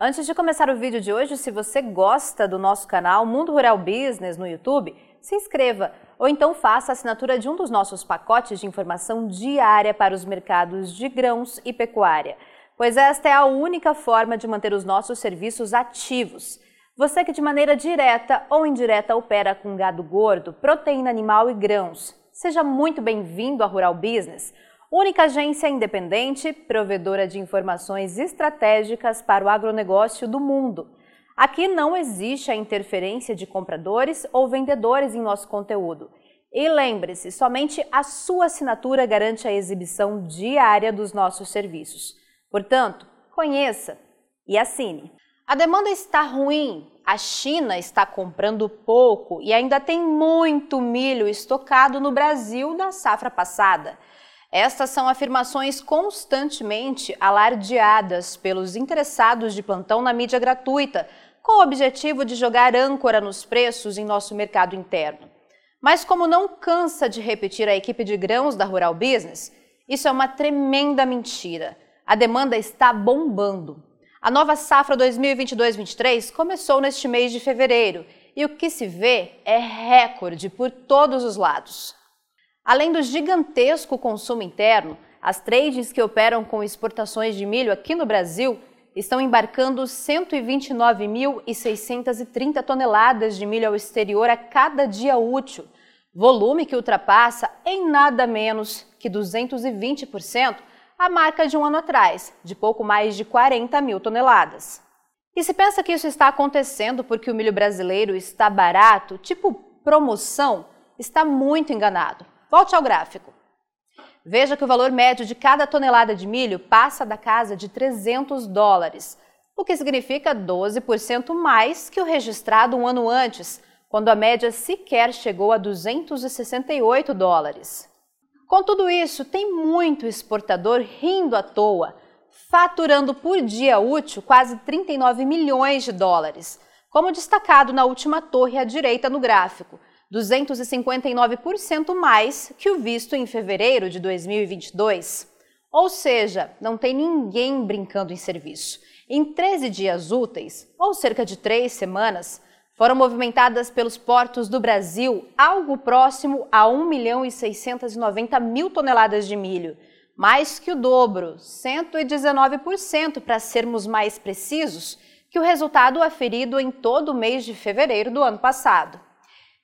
Antes de começar o vídeo de hoje, se você gosta do nosso canal Mundo Rural Business no YouTube, se inscreva ou então faça a assinatura de um dos nossos pacotes de informação diária para os mercados de grãos e pecuária, pois esta é a única forma de manter os nossos serviços ativos. Você que de maneira direta ou indireta opera com gado gordo, proteína animal e grãos, seja muito bem-vindo à Rural Business única agência independente, provedora de informações estratégicas para o agronegócio do mundo. Aqui não existe a interferência de compradores ou vendedores em nosso conteúdo. E lembre-se, somente a sua assinatura garante a exibição diária dos nossos serviços. Portanto, conheça e assine. A demanda está ruim, a China está comprando pouco e ainda tem muito milho estocado no Brasil na safra passada. Estas são afirmações constantemente alardeadas pelos interessados de plantão na mídia gratuita, com o objetivo de jogar âncora nos preços em nosso mercado interno. Mas, como não cansa de repetir a equipe de grãos da Rural Business, isso é uma tremenda mentira. A demanda está bombando. A nova safra 2022-23 começou neste mês de fevereiro e o que se vê é recorde por todos os lados. Além do gigantesco consumo interno, as trades que operam com exportações de milho aqui no Brasil estão embarcando 129.630 toneladas de milho ao exterior a cada dia útil, volume que ultrapassa em nada menos que 220% a marca de um ano atrás, de pouco mais de 40 mil toneladas. E se pensa que isso está acontecendo porque o milho brasileiro está barato, tipo promoção, está muito enganado. Volte ao gráfico. Veja que o valor médio de cada tonelada de milho passa da casa de 300 dólares, o que significa 12% mais que o registrado um ano antes, quando a média sequer chegou a 268 dólares. Com tudo isso, tem muito exportador rindo à toa, faturando por dia útil quase 39 milhões de dólares, como destacado na última torre à direita no gráfico, 259% mais que o visto em fevereiro de 2022. Ou seja, não tem ninguém brincando em serviço. Em 13 dias úteis, ou cerca de três semanas, foram movimentadas pelos portos do Brasil algo próximo a 1 milhão e 690 mil toneladas de milho, mais que o dobro, 119% para sermos mais precisos, que o resultado aferido em todo o mês de fevereiro do ano passado.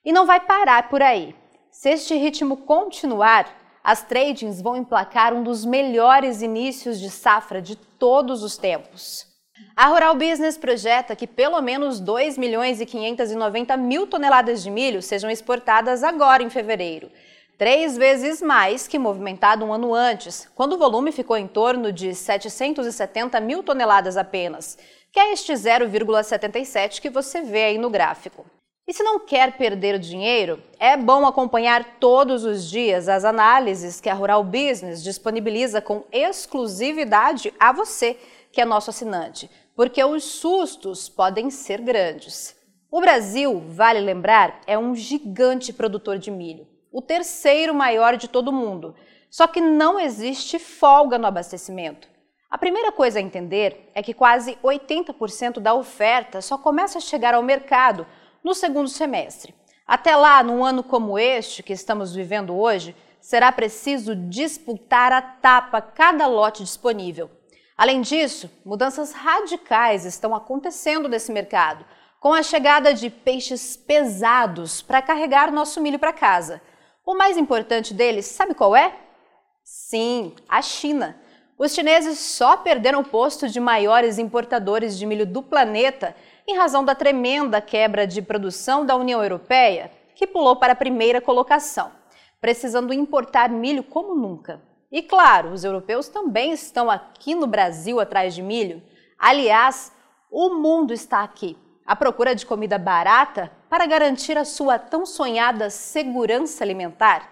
E não vai parar por aí. Se este ritmo continuar, as tradings vão emplacar um dos melhores inícios de safra de todos os tempos. A Rural Business projeta que pelo menos 2 milhões e 590 mil toneladas de milho sejam exportadas agora em fevereiro, três vezes mais que movimentado um ano antes, quando o volume ficou em torno de 770 mil toneladas apenas, que é este 0,77 que você vê aí no gráfico. E se não quer perder dinheiro, é bom acompanhar todos os dias as análises que a Rural Business disponibiliza com exclusividade a você, que é nosso assinante, porque os sustos podem ser grandes. O Brasil, vale lembrar, é um gigante produtor de milho, o terceiro maior de todo o mundo. Só que não existe folga no abastecimento. A primeira coisa a entender é que quase 80% da oferta só começa a chegar ao mercado no segundo semestre. Até lá, num ano como este que estamos vivendo hoje, será preciso disputar a tapa cada lote disponível. Além disso, mudanças radicais estão acontecendo nesse mercado, com a chegada de peixes pesados para carregar nosso milho para casa. O mais importante deles, sabe qual é? Sim, a China. Os chineses só perderam o posto de maiores importadores de milho do planeta em razão da tremenda quebra de produção da União Europeia, que pulou para a primeira colocação, precisando importar milho como nunca. E claro, os europeus também estão aqui no Brasil atrás de milho. Aliás, o mundo está aqui, à procura de comida barata para garantir a sua tão sonhada segurança alimentar.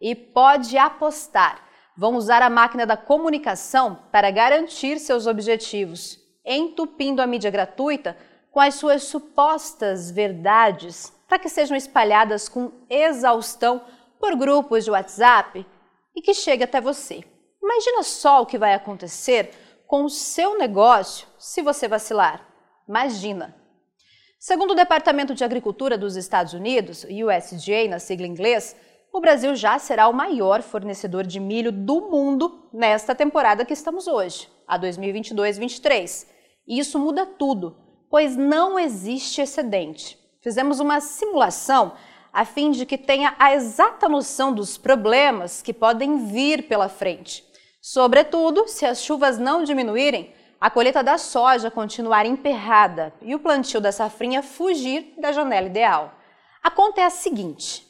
E pode apostar, vão usar a máquina da comunicação para garantir seus objetivos, entupindo a mídia gratuita com as suas supostas verdades para que sejam espalhadas com exaustão por grupos de WhatsApp e que chegue até você. Imagina só o que vai acontecer com o seu negócio se você vacilar. Imagina! Segundo o Departamento de Agricultura dos Estados Unidos, USDA na sigla inglês, o Brasil já será o maior fornecedor de milho do mundo nesta temporada que estamos hoje, a 2022-23. E isso muda tudo, pois não existe excedente. Fizemos uma simulação a fim de que tenha a exata noção dos problemas que podem vir pela frente. Sobretudo, se as chuvas não diminuírem, a colheita da soja continuar emperrada e o plantio da safrinha fugir da janela ideal. A conta é a seguinte: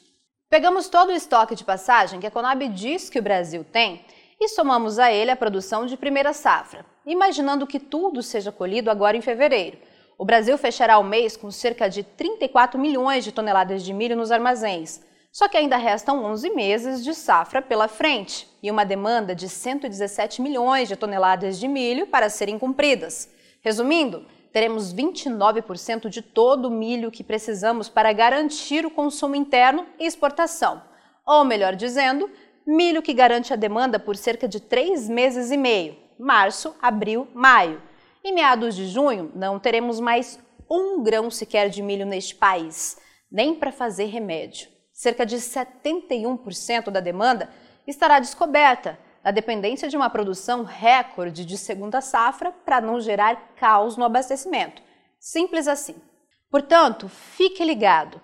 pegamos todo o estoque de passagem que a Conab diz que o Brasil tem e somamos a ele a produção de primeira safra, imaginando que tudo seja colhido agora em fevereiro. O Brasil fechará o mês com cerca de 34 milhões de toneladas de milho nos armazéns. Só que ainda restam 11 meses de safra pela frente e uma demanda de 117 milhões de toneladas de milho para serem cumpridas. Resumindo, teremos 29% de todo o milho que precisamos para garantir o consumo interno e exportação. Ou melhor dizendo, milho que garante a demanda por cerca de três meses e meio março, abril, maio. Em meados de junho, não teremos mais um grão sequer de milho neste país, nem para fazer remédio cerca de 71% da demanda estará descoberta, na dependência de uma produção recorde de segunda safra para não gerar caos no abastecimento. Simples assim. Portanto, fique ligado.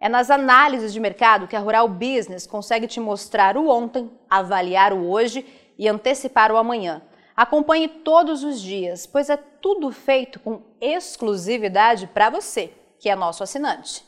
É nas análises de mercado que a Rural Business consegue te mostrar o ontem, avaliar o hoje e antecipar o amanhã. Acompanhe todos os dias, pois é tudo feito com exclusividade para você, que é nosso assinante.